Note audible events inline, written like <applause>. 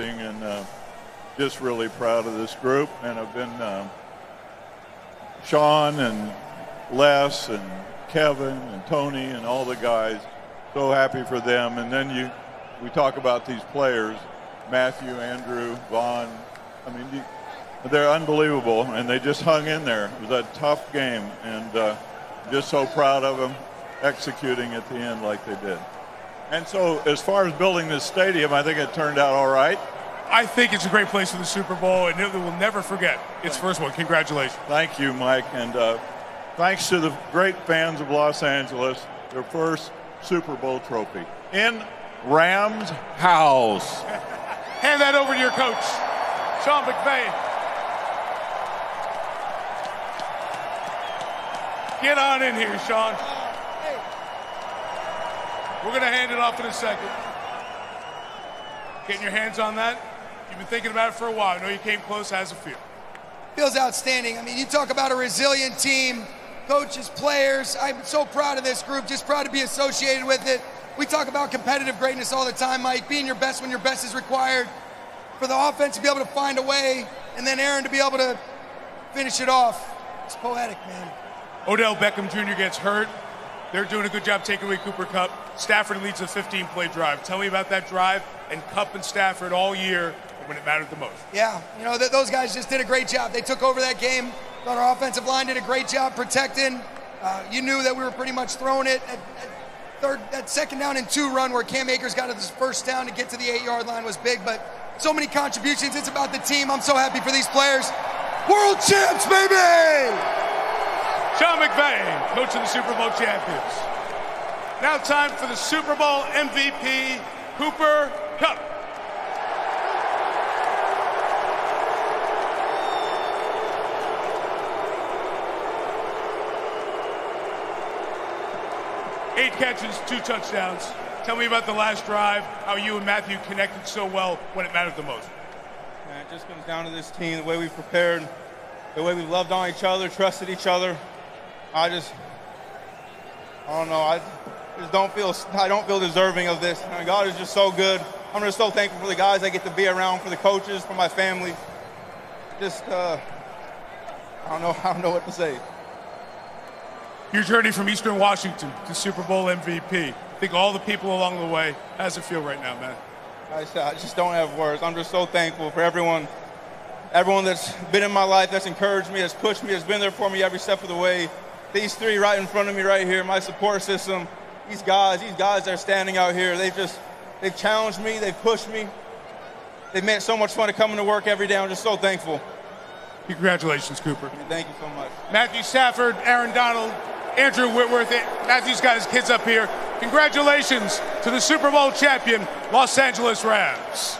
building, and uh, just really proud of this group. And I've been uh, Sean and Les and Kevin and Tony and all the guys. So happy for them. And then you, we talk about these players, Matthew, Andrew, Von. I mean, they're unbelievable, and they just hung in there. It was a tough game, and uh, just so proud of them executing at the end like they did. And so, as far as building this stadium, I think it turned out all right. I think it's a great place for the Super Bowl, and it will never forget its first one. Congratulations. Thank you, Mike, and uh, thanks to the great fans of Los Angeles, their first Super Bowl trophy in Rams house. <laughs> Hand that over to your coach, Sean McVay. Get on in here, Sean. We're going to hand it off in a second. Getting your hands on that? You've been thinking about it for a while. I know you came close. How's it feel? Feels outstanding. I mean, you talk about a resilient team, coaches, players. I'm so proud of this group, just proud to be associated with it. We talk about competitive greatness all the time, Mike, being your best when your best is required. For the offense to be able to find a way, and then Aaron to be able to finish it off. It's poetic, man. Odell Beckham Jr. gets hurt. They're doing a good job taking away Cooper Kupp. Stafford leads a 15 play drive. Tell me about that drive and Kupp and Stafford all year when it mattered the most. Yeah, you know, th- those guys just did a great job. They took over that game. Thought our offensive line did a great job protecting. Uh, you knew that we were pretty much throwing it at, at third, that second down and two run where Cam Akers got his first down to get to the eight yard line was big, but so many contributions. It's about the team. I'm so happy for these players. World champs, baby! Sean McVay, coach of the Super Bowl champions. Now time for the Super Bowl MVP, Cooper Kupp. Eight catches, two touchdowns. Tell me about the last drive, how you and Matthew connected so well when it mattered the most. Man, it just comes down to this team, the way we prepared, the way we loved on each other, trusted each other. I just, I don't know. I just don't feel, I don't feel deserving of this. And God is just so good. I'm just so thankful for the guys I get to be around, for the coaches, for my family. Just, uh, I don't know, <laughs> I don't know what to say. Your journey from Eastern Washington to Super Bowl MVP. I Think all the people along the way. How does it feel right now, man? I just, I just don't have words. I'm just so thankful for everyone, everyone that's been in my life, that's encouraged me, that's pushed me, that's been there for me every step of the way. These three right in front of me right here, my support system, these guys, these guys that are standing out here, they've just, they've challenged me, they've pushed me. They've made it so much fun to come into work every day. I'm just so thankful. Congratulations, Cooper. Thank you so much. Matthew Stafford, Aaron Donald, Andrew Whitworth. Eh, Matthew's got his kids up here. Congratulations to the Super Bowl champion, Los Angeles Rams.